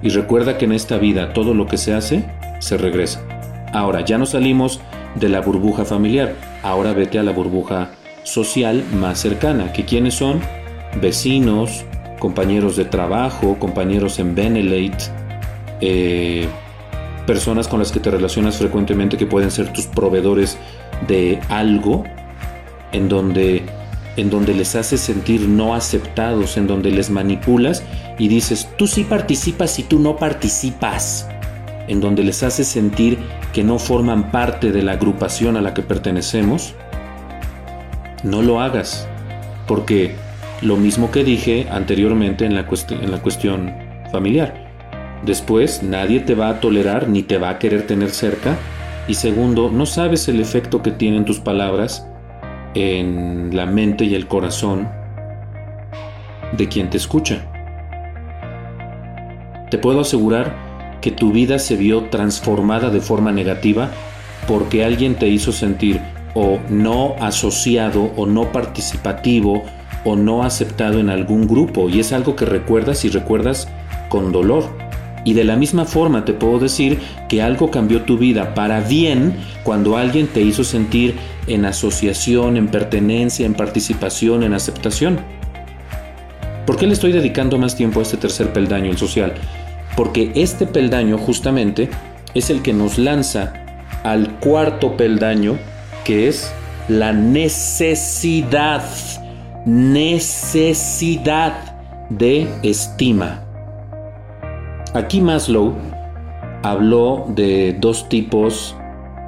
Y recuerda que en esta vida todo lo que se hace, se regresa. Ahora, ya no salimos de la burbuja familiar, ahora vete a la burbuja social más cercana, que quiénes son vecinos, compañeros de trabajo, compañeros en Benelate, eh, personas con las que te relacionas frecuentemente que pueden ser tus proveedores de algo, en donde, en donde les haces sentir no aceptados, en donde les manipulas y dices, tú sí participas y tú no participas, en donde les haces sentir que no forman parte de la agrupación a la que pertenecemos, no lo hagas, porque lo mismo que dije anteriormente en la, en la cuestión familiar. Después nadie te va a tolerar ni te va a querer tener cerca. Y segundo, no sabes el efecto que tienen tus palabras en la mente y el corazón de quien te escucha. Te puedo asegurar que tu vida se vio transformada de forma negativa porque alguien te hizo sentir o no asociado o no participativo o no aceptado en algún grupo y es algo que recuerdas y recuerdas con dolor. Y de la misma forma te puedo decir que algo cambió tu vida para bien cuando alguien te hizo sentir en asociación, en pertenencia, en participación, en aceptación. ¿Por qué le estoy dedicando más tiempo a este tercer peldaño, el social? Porque este peldaño justamente es el que nos lanza al cuarto peldaño, que es la necesidad necesidad de estima. Aquí Maslow habló de dos tipos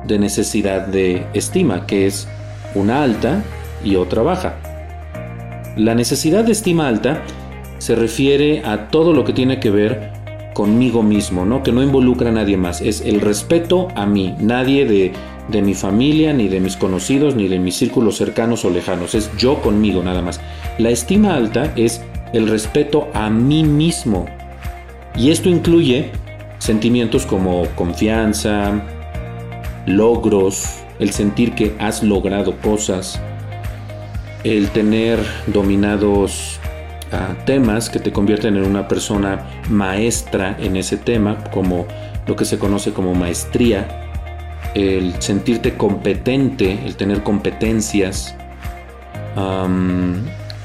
de necesidad de estima, que es una alta y otra baja. La necesidad de estima alta se refiere a todo lo que tiene que ver conmigo mismo, ¿no? Que no involucra a nadie más. Es el respeto a mí. Nadie de de mi familia, ni de mis conocidos, ni de mis círculos cercanos o lejanos. Es yo conmigo nada más. La estima alta es el respeto a mí mismo. Y esto incluye sentimientos como confianza, logros, el sentir que has logrado cosas, el tener dominados temas que te convierten en una persona maestra en ese tema, como lo que se conoce como maestría, el sentirte competente, el tener competencias,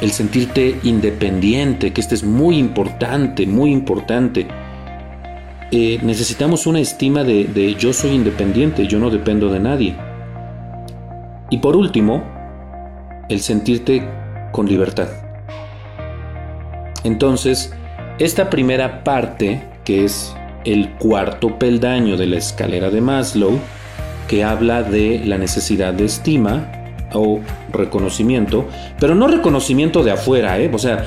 el sentirte independiente, que este es muy importante, muy importante. Eh, necesitamos una estima de, de yo soy independiente, yo no dependo de nadie. Y por último, el sentirte con libertad. Entonces, esta primera parte, que es el cuarto peldaño de la escalera de Maslow, que habla de la necesidad de estima o reconocimiento, pero no reconocimiento de afuera, ¿eh? O sea,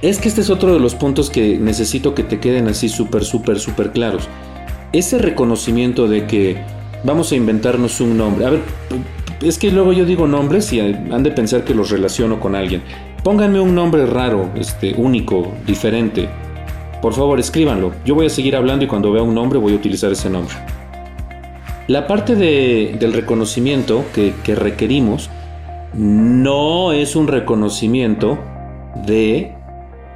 es que este es otro de los puntos que necesito que te queden así súper, súper, súper claros. Ese reconocimiento de que vamos a inventarnos un nombre. A ver, es que luego yo digo nombres y han de pensar que los relaciono con alguien. Pónganme un nombre raro, este, único, diferente. Por favor, escríbanlo. Yo voy a seguir hablando y cuando vea un nombre voy a utilizar ese nombre. La parte del reconocimiento que, requerimos no es un reconocimiento de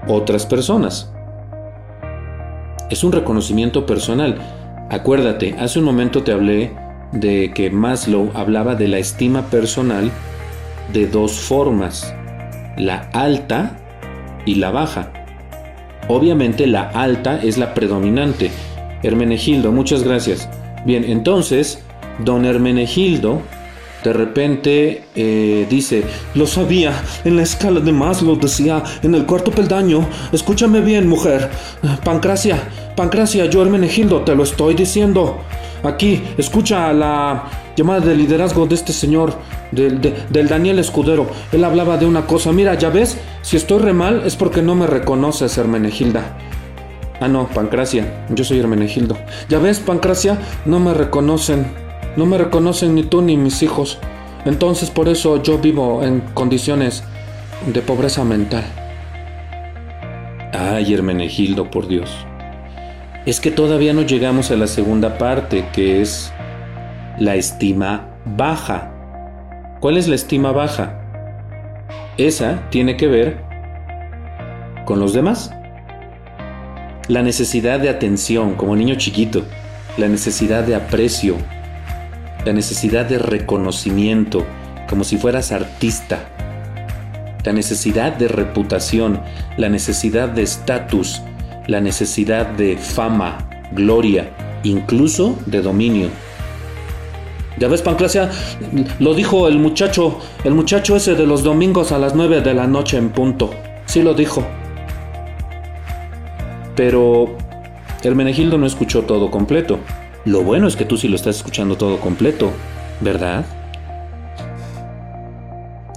otras personas. Es un reconocimiento personal. Acuérdate, hace un momento te hablé de que Maslow hablaba de la estima personal de dos formas, la alta y la baja. Obviamente la alta es la predominante. Hermenegildo, muchas gracias. Bien, entonces, don Hermenegildo de repente eh, dice, lo sabía, en la escala de Maslow decía, en el cuarto peldaño, escúchame bien, mujer, Pancracia, Pancracia, yo Hermenegildo, te lo estoy diciendo. Aquí, escucha la llamada de liderazgo de este señor, del, Daniel Escudero. Él hablaba de una cosa, mira, ya ves, si estoy re mal es porque no me reconoces, Hermenegilda. Ah, no, Pancracia. Yo soy Hermenegildo. Ya ves, Pancracia, no me reconocen. No me reconocen ni tú ni mis hijos. Entonces por eso yo vivo en condiciones de pobreza mental. Ay, Hermenegildo, por Dios. Es que todavía no llegamos a la segunda parte, que es la estima baja. ¿Cuál es la estima baja? Esa tiene que ver con los demás. La necesidad de atención como niño chiquito, la necesidad de aprecio, la necesidad de reconocimiento como si fueras artista, la necesidad de reputación, la necesidad de estatus, la necesidad de fama, gloria, incluso de dominio. Ya ves, Pancracia, lo dijo el muchacho, el muchacho ese de los domingos a las 9 de la noche en punto. Sí lo dijo. Pero Hermenegildo no escuchó todo completo. Lo bueno es que tú sí lo estás escuchando todo completo, ¿verdad?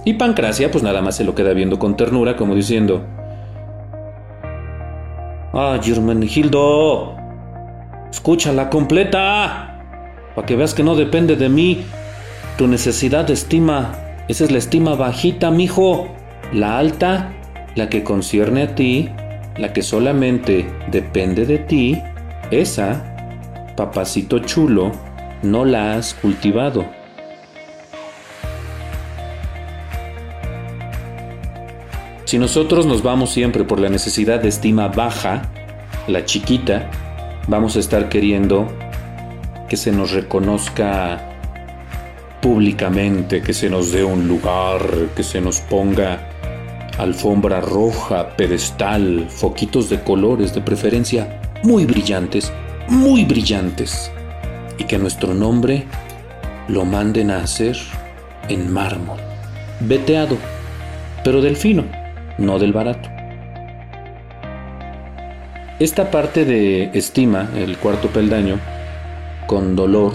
Y Pancracia pues nada más se lo queda viendo con ternura como diciendo, ¡Ay, Hermenegildo! ¡Escúchala completa! Para que veas que no depende de mí. Tu necesidad de estima. Esa es la estima bajita, mijo. La alta, la que concierne a ti, la que solamente depende de ti, esa papacito chulo, no la has cultivado. Si nosotros nos vamos siempre por la necesidad de estima baja, la chiquita, vamos a estar queriendo que se nos reconozca públicamente, que se nos dé un lugar, que se nos ponga alfombra roja, pedestal, foquitos de colores de preferencia muy brillantes muy brillantes y que nuestro nombre lo manden a hacer en mármol, veteado, pero del fino, no del barato. Esta parte de estima, el cuarto peldaño, con dolor,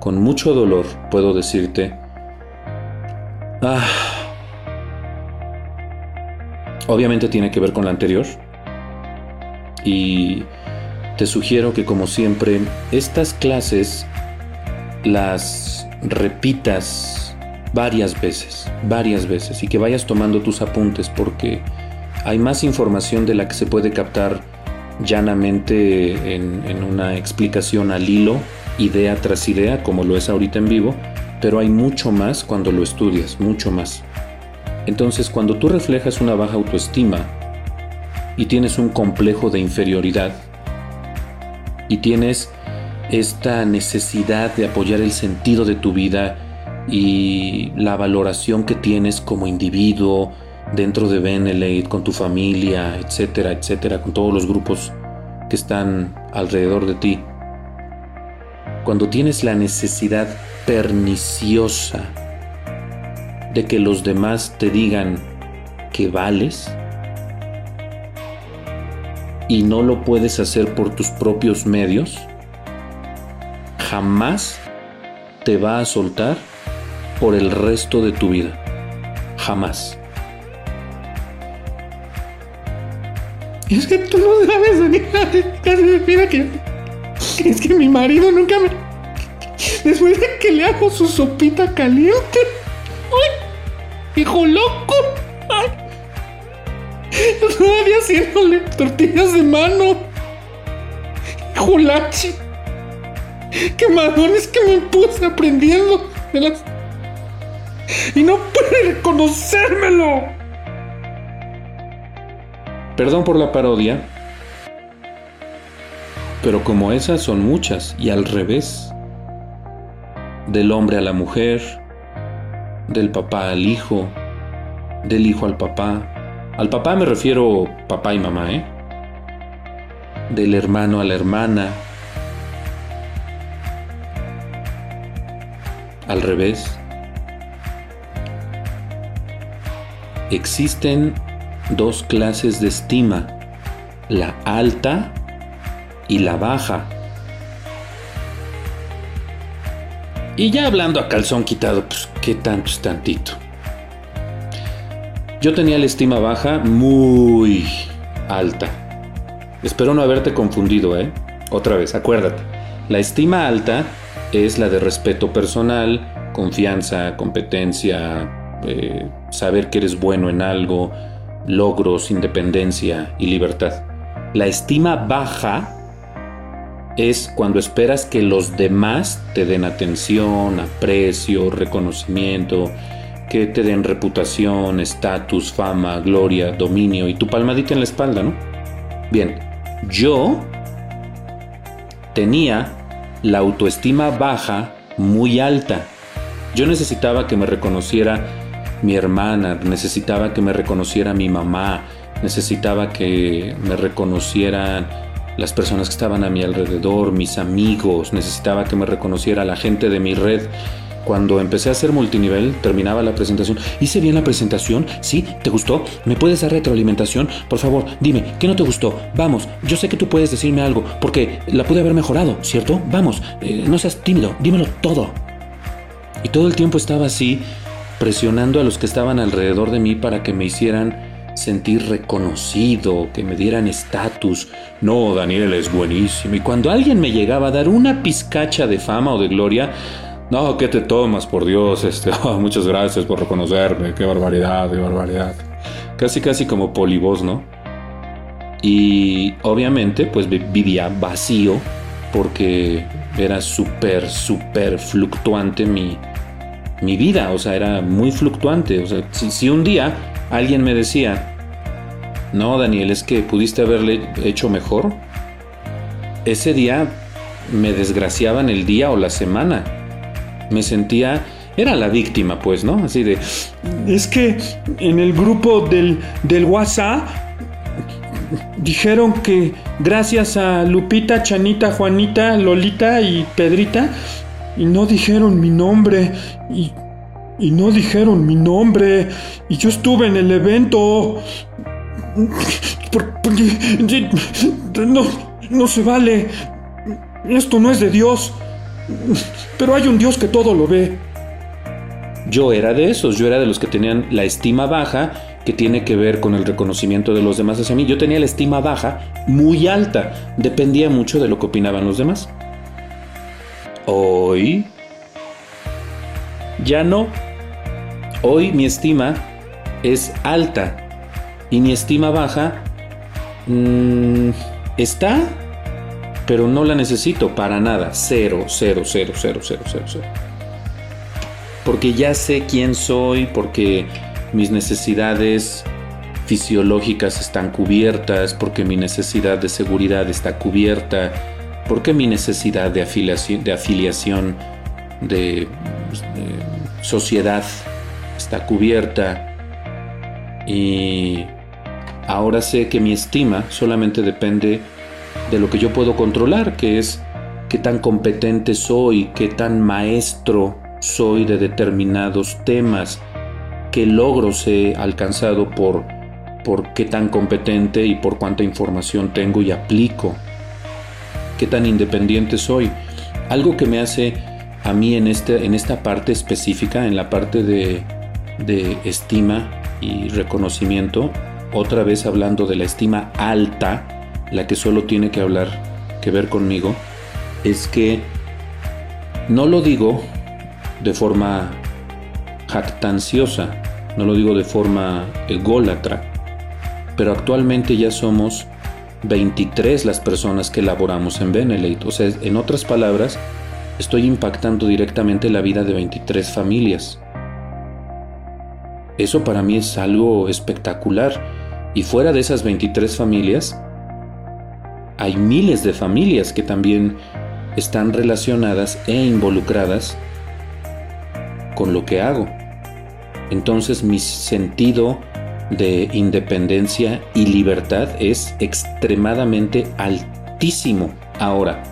con mucho dolor, puedo decirte, ah, obviamente tiene que ver con la anterior. Y te sugiero que como siempre estas clases las repitas varias veces, varias veces y que vayas tomando tus apuntes porque hay más información de la que se puede captar llanamente en, una explicación al hilo, idea tras idea, como lo es ahorita en vivo, pero hay mucho más cuando lo estudias, mucho más. Entonces, cuando tú reflejas una baja autoestima y tienes un complejo de inferioridad, y tienes esta necesidad de apoyar el sentido de tu vida y la valoración que tienes como individuo dentro de Benelete, con tu familia, etcétera, etcétera, con todos los grupos que están alrededor de ti. Cuando tienes la necesidad perniciosa de que los demás te digan que vales, y no lo puedes hacer por tus propios medios, jamás te va a soltar por el resto de tu vida. Jamás. Es que tú no sabes, mira que, es que mi marido nunca me... Después de que le hago su sopita caliente. ¡Ay! ¡Hijo loco! ¡Ay! Todavía haciéndole tortillas de mano. Julachi. Qué madones que me puse aprendiendo. Y no puede reconocérmelo. Perdón por la parodia. Pero como esas son muchas y al revés. Del hombre a la mujer, del papá al hijo, del hijo al papá, al papá me refiero papá y mamá, ¿eh? Del hermano a la hermana. Al revés. Existen dos clases de estima, la alta y la baja. Y ya hablando a calzón quitado, pues qué tanto es tantito. Yo tenía la estima baja muy alta. Espero no haberte confundido, ¿eh? Otra vez, acuérdate. La estima alta es la de respeto personal, confianza, competencia, eh, saber que eres bueno en algo, logros, independencia y libertad. La estima baja es cuando esperas que los demás te den atención, aprecio, reconocimiento, que te den reputación, estatus, fama, gloria, dominio y tu palmadita en la espalda, ¿no? Bien, yo tenía la autoestima baja muy alta. Yo necesitaba que me reconociera mi hermana, necesitaba que me reconociera mi mamá, necesitaba que me reconocieran las personas que estaban a mi alrededor, mis amigos, necesitaba que me reconociera la gente de mi red. Cuando empecé a hacer multinivel, terminaba la presentación. ¿Hice bien la presentación? ¿Sí? ¿Te gustó? ¿Me puedes dar retroalimentación? Por favor, dime, ¿qué no te gustó? Vamos, yo sé que tú puedes decirme algo, porque la pude haber mejorado, ¿cierto? Vamos, eh, no seas tímido, dímelo todo. Y todo el tiempo estaba así, presionando a los que estaban alrededor de mí para que me hicieran sentir reconocido, que me dieran estatus. No, Daniel es buenísimo. Y cuando alguien me llegaba a dar una pizcacha de fama o de gloria, no, ¿qué te tomas, por Dios? Este, oh, muchas gracias por reconocerme, qué barbaridad, qué barbaridad. Casi, casi como polibos, ¿no? Y obviamente, pues vivía vacío porque era súper, súper fluctuante mi, mi vida, o sea, era muy fluctuante. O sea, si, un día alguien me decía, no, Daniel, es que pudiste haberle hecho mejor, ese día me desgraciaban el día o la semana. Me sentía, era la víctima, pues, ¿no? Así de, es que en el grupo del, del WhatsApp dijeron que gracias a Lupita, Chanita, Juanita, Lolita y Pedrita, y no dijeron mi nombre y, y no dijeron mi nombre y yo estuve en el evento. No, no se vale. Esto no es de Dios. Pero hay un Dios que todo lo ve. Yo era de esos, yo era de los que tenían la estima baja que tiene que ver con el reconocimiento de los demás hacia mí. Yo tenía la estima baja muy alta, dependía mucho de lo que opinaban los demás. Hoy ya no. Hoy mi estima es alta y mi estima baja mm, está, pero no la necesito para nada. Cero, cero, cero, cero, cero, cero, cero. Porque ya sé quién soy, porque mis necesidades fisiológicas están cubiertas, porque mi necesidad de seguridad está cubierta porque mi necesidad de afiliación, de, afiliación, de, sociedad está cubierta y ahora sé que mi estima solamente depende de lo que yo puedo controlar, que es qué tan competente soy, qué tan maestro soy de determinados temas, qué logros he alcanzado por, por qué tan competente y por cuánta información tengo y aplico qué tan independiente soy. Algo que me hace a mí en, este, en esta parte específica, en la parte de, de estima y reconocimiento, otra vez hablando de la estima alta, la que solo tiene que hablar, que ver conmigo, es que no lo digo de forma jactanciosa, no lo digo de forma ególatra, pero actualmente ya somos 23 las personas que laboramos en Benelete. O sea, en otras palabras, estoy impactando directamente la vida de 23 familias. Eso para mí es algo espectacular. Y fuera de esas 23 familias, hay miles de familias que también están relacionadas e involucradas con lo que hago. Entonces mi sentido de independencia y libertad es extremadamente altísimo ahora.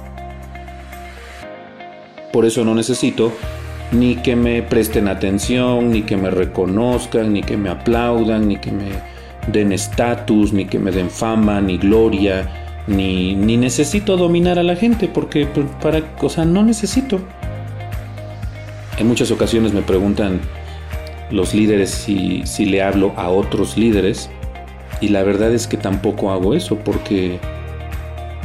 Por eso no necesito ni que me presten atención, ni que me reconozcan, ni que me aplaudan, ni que me den estatus, ni que me den fama, ni gloria, ni, ni necesito dominar a la gente, porque pues, para, o no necesito. En muchas ocasiones me preguntan, los líderes si, si le hablo a otros líderes. Y la verdad es que tampoco hago eso porque,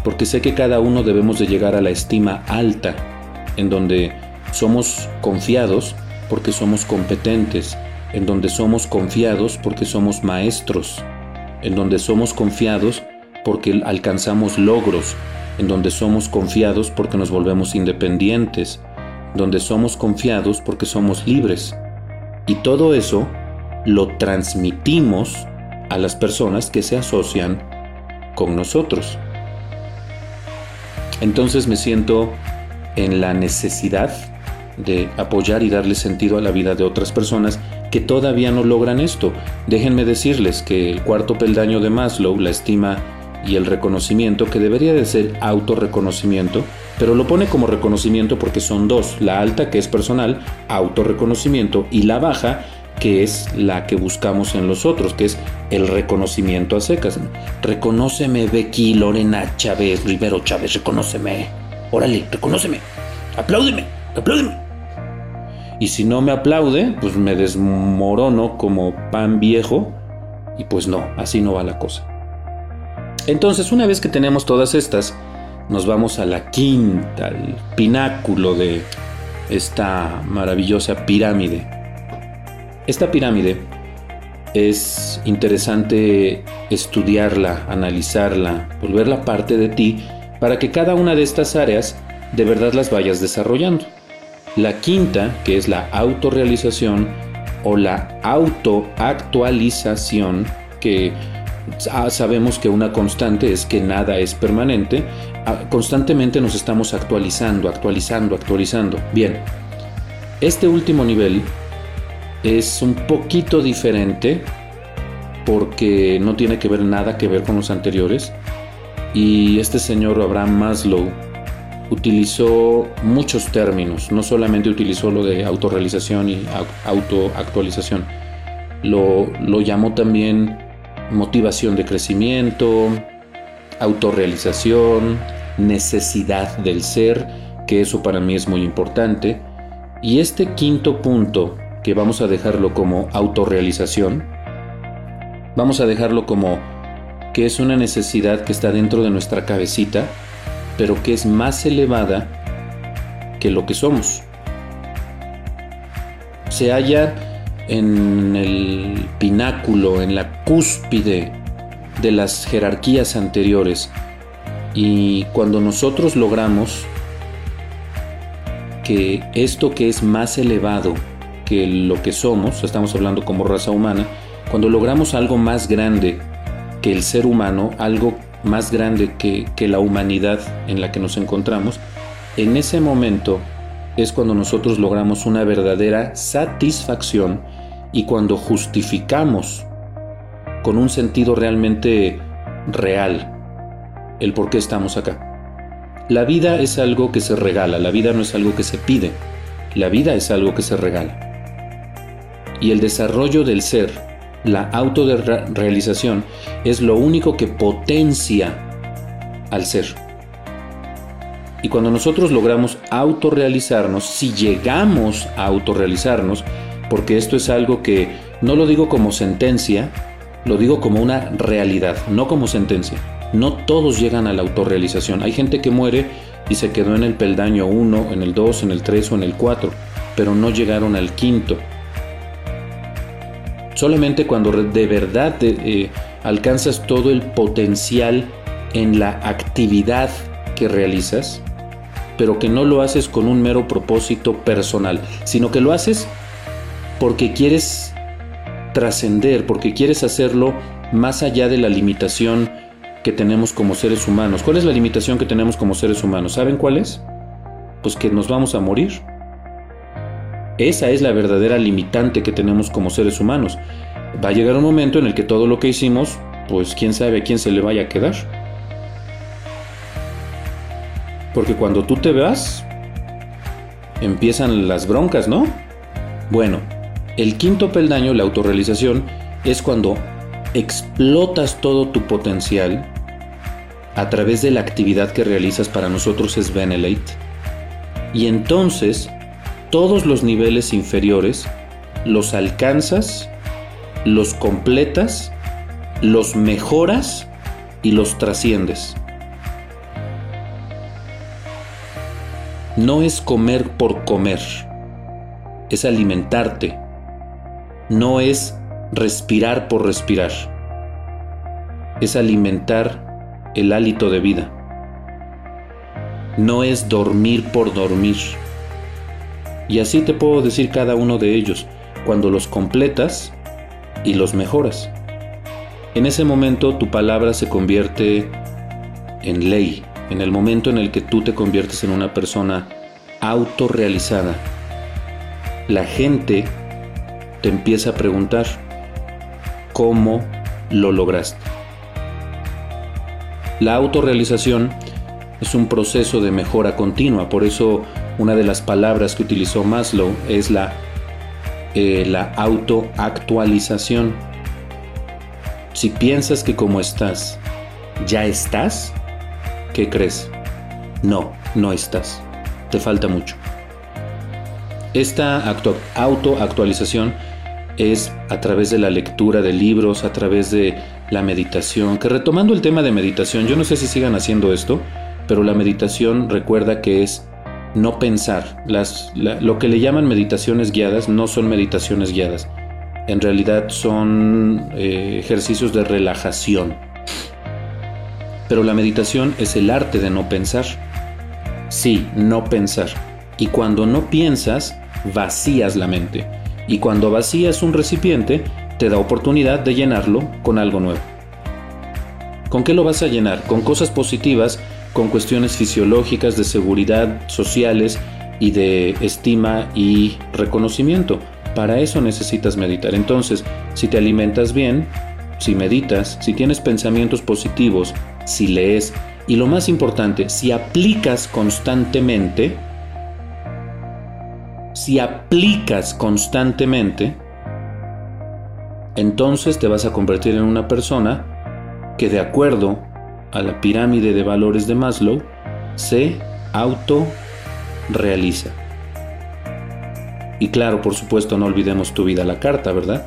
porque sé que cada uno debemos de llegar a la estima alta, en donde somos confiados porque somos competentes, en donde somos confiados porque somos maestros, en donde somos confiados porque alcanzamos logros, en donde somos confiados porque nos volvemos independientes, donde somos confiados porque somos libres. Y todo eso lo transmitimos a las personas que se asocian con nosotros. Entonces me siento en la necesidad de apoyar y darle sentido a la vida de otras personas que todavía no logran esto. Déjenme decirles que el cuarto peldaño de Maslow, la estima y el reconocimiento, que debería de ser autorreconocimiento, pero lo pone como reconocimiento porque son dos, la alta que es personal, autorreconocimiento, y la baja que es la que buscamos en los otros, que es el reconocimiento a secas. Reconóceme, Becky, Lorena Chávez, Rivero Chávez, reconóceme. Órale, reconóceme. Apláudeme, apláudeme. Y si no me aplaude, pues me desmorono como pan viejo. Y pues no, así no va la cosa. Entonces, una vez que tenemos todas estas, nos vamos a la quinta, al pináculo de esta maravillosa pirámide. Esta pirámide es interesante estudiarla, analizarla, volverla parte de ti para que cada una de estas áreas de verdad las vayas desarrollando. La quinta, que es la autorrealización o la autoactualización, que sabemos que una constante es que nada es permanente, constantemente nos estamos actualizando, actualizando, actualizando. Bien, este último nivel es un poquito diferente porque no tiene que ver nada que ver con los anteriores y este señor Abraham Maslow utilizó muchos términos, no solamente utilizó lo de autorrealización y autoactualización, lo, lo llamó también motivación de crecimiento, autorrealización, necesidad del ser, que eso para mí es muy importante, y este quinto punto, que vamos a dejarlo como autorrealización, vamos a dejarlo como que es una necesidad que está dentro de nuestra cabecita, pero que es más elevada que lo que somos. Se halla en el pináculo, en la cúspide de las jerarquías anteriores. Y cuando nosotros logramos que esto que es más elevado que lo que somos, estamos hablando como raza humana, cuando logramos algo más grande que el ser humano, algo más grande que, la humanidad en la que nos encontramos, en ese momento es cuando nosotros logramos una verdadera satisfacción y cuando justificamos con un sentido realmente real el por qué estamos acá. La vida es algo que se regala, la vida no es algo que se pide, la vida es algo que se regala. Y el desarrollo del ser la autorrealización es lo único que potencia al ser. Y cuando nosotros logramos autorrealizarnos, si llegamos a autorrealizarnos, porque esto es algo que no lo digo como sentencia, lo digo como una realidad, no como sentencia. No todos llegan a la autorrealización. Hay gente que muere y se quedó en el peldaño 1, en el 2, en el 3 o en el 4, pero no llegaron al quinto. Solamente cuando de verdad eh, alcanzas todo el potencial en la actividad que realizas, pero que no lo haces con un mero propósito personal, sino que lo haces porque quieres trascender, porque quieres hacerlo más allá de la limitación que tenemos como seres humanos. ¿Cuál es la limitación que tenemos como seres humanos? ¿Saben cuál es? Pues que nos vamos a morir. Esa es la verdadera limitante que tenemos como seres humanos. Va a llegar un momento en el que todo lo que hicimos, pues quién sabe a quién se le vaya a quedar. Porque cuando tú te vas, empiezan las broncas, ¿no? Bueno, el quinto peldaño, la autorrealización, es cuando explotas todo tu potencial a través de la actividad que realizas para nosotros es Venelate. Y entonces todos los niveles inferiores los alcanzas, los completas, los mejoras y los trasciendes. No es comer por comer, es alimentarte, no es respirar por respirar, es alimentar el hálito de vida, no es dormir por dormir. Y así te puedo decir cada uno de ellos, cuando los completas y los mejoras. En ese momento tu palabra se convierte en ley, en el momento en el que tú te conviertes en una persona autorrealizada. La gente te empieza a preguntar cómo lo lograste. La autorrealización es un proceso de mejora continua, por eso una de las palabras que utilizó Maslow es la, eh, la autoactualización. Si piensas que como estás, ya estás, ¿qué crees? No, no estás. Te falta mucho. Esta autoactualización es a través de la lectura de libros, a través de la meditación, que retomando el tema de meditación, yo no sé si sigan haciendo esto, pero la meditación recuerda que es no pensar. Las, lo que le llaman meditaciones guiadas no son meditaciones guiadas. En realidad son eh, ejercicios de relajación. Pero la meditación es el arte de no pensar. Sí, no pensar. Y cuando no piensas, vacías la mente. Y cuando vacías un recipiente, te da oportunidad de llenarlo con algo nuevo. ¿Con qué lo vas a llenar? Con cosas positivas con cuestiones fisiológicas de seguridad sociales y de estima y reconocimiento. Para eso necesitas meditar. Entonces, si te alimentas bien, si meditas, si tienes pensamientos positivos, si lees y lo más importante, si aplicas constantemente, si aplicas constantemente, entonces te vas a convertir en una persona que de acuerdo a la pirámide de valores de Maslow se auto-realiza. Y claro, por supuesto, no olvidemos tu vida a la carta, ¿verdad?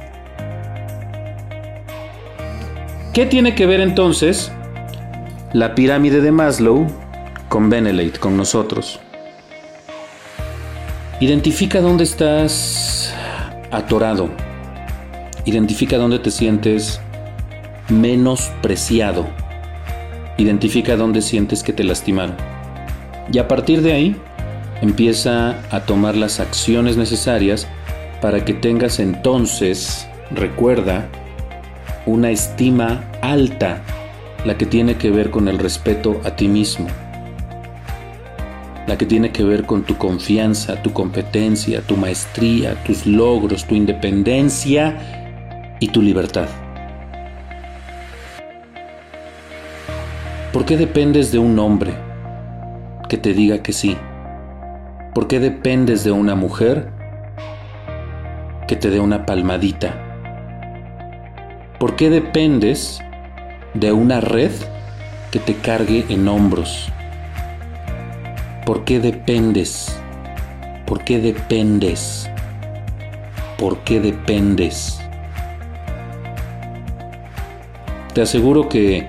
¿Qué tiene que ver entonces la pirámide de Maslow con Benelate, con nosotros? Identifica dónde estás atorado. Identifica dónde te sientes menospreciado Identifica dónde sientes que te lastimaron. Y a partir de ahí, empieza a tomar las acciones necesarias para que tengas entonces, recuerda, una estima alta, la que tiene que ver con el respeto a ti mismo, la que tiene que ver con tu confianza, tu competencia, tu maestría, tus logros, tu independencia y tu libertad. ¿Por qué dependes de un hombre que te diga que sí? ¿Por qué dependes de una mujer que te dé una palmadita? ¿Por qué dependes de una red que te cargue en hombros? ¿Por qué dependes? ¿Por qué dependes? ¿Por qué dependes? Te aseguro que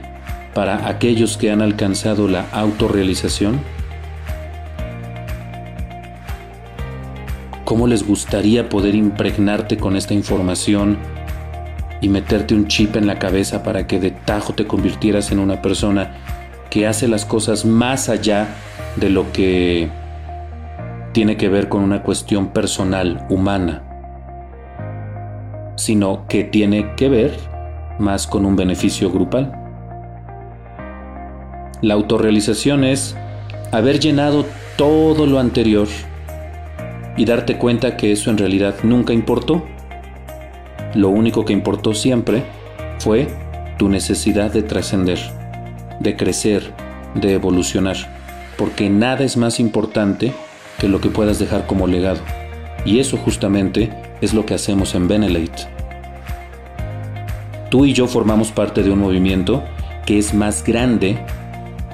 para aquellos que han alcanzado la autorrealización? ¿Cómo les gustaría poder impregnarte con esta información y meterte un chip en la cabeza para que de tajo te convirtieras en una persona que hace las cosas más allá de lo que tiene que ver con una cuestión personal, humana, sino que tiene que ver más con un beneficio grupal? La autorrealización es haber llenado todo lo anterior y darte cuenta que eso en realidad nunca importó. Lo único que importó siempre fue tu necesidad de trascender, de crecer, de evolucionar, porque nada es más importante que lo que puedas dejar como legado. Y eso justamente es lo que hacemos en Benelate. Tú y yo formamos parte de un movimiento que es más grande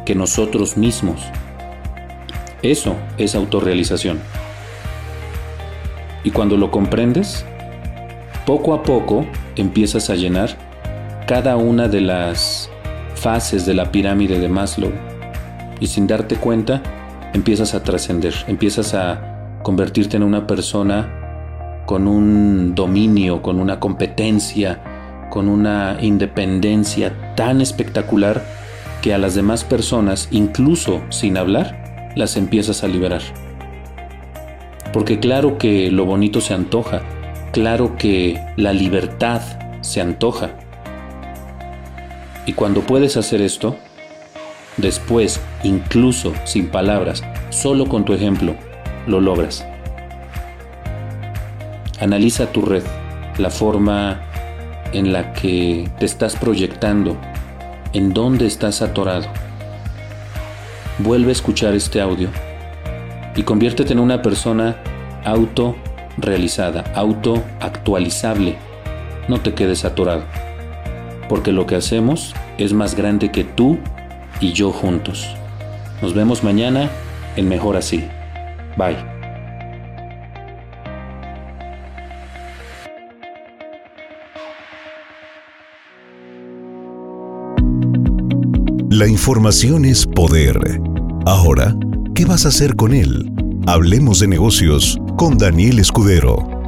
que nosotros mismos. Eso es autorrealización. Y cuando lo comprendes, poco a poco empiezas a llenar cada una de las fases de la pirámide de Maslow y sin darte cuenta empiezas a trascender, empiezas a convertirte en una persona con un dominio, con una competencia, con una independencia tan espectacular que a las demás personas, incluso sin hablar, las empiezas a liberar. Porque claro que lo bonito se antoja, claro que la libertad se antoja. Y cuando puedes hacer esto, después, incluso sin palabras, solo con tu ejemplo, lo logras. Analiza tu red, la forma en la que te estás proyectando, en dónde estás atorado. Vuelve a escuchar este audio y conviértete en una persona auto-realizada, auto-actualizable. No te quedes atorado, porque lo que hacemos es más grande que tú y yo juntos. Nos vemos mañana en Mejor Así. Bye. La información es poder. Ahora, ¿qué vas a hacer con él? Hablemos de negocios con Daniel Escudero.